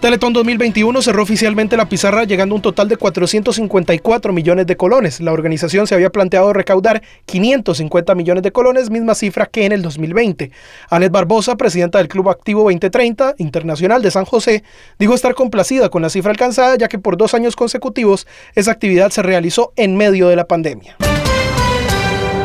Teletón 2021 cerró oficialmente la pizarra llegando a un total de 454 millones de colones. La organización se había planteado recaudar 550 millones de colones, misma cifra que en el 2020. Anet Barbosa, presidenta del Club Activo 2030 Internacional de San José, dijo estar complacida con la cifra alcanzada ya que por dos años consecutivos esa actividad se realizó en medio de la pandemia.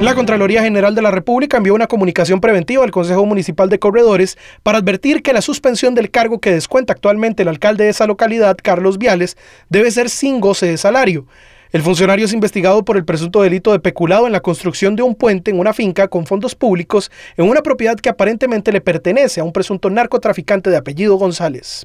La Contraloría General de la República envió una comunicación preventiva al Consejo Municipal de Corredores para advertir que la suspensión del cargo que descuenta actualmente el alcalde de esa localidad, Carlos Viales, debe ser sin goce de salario. El funcionario es investigado por el presunto delito de peculado en la construcción de un puente en una finca con fondos públicos en una propiedad que aparentemente le pertenece a un presunto narcotraficante de apellido González.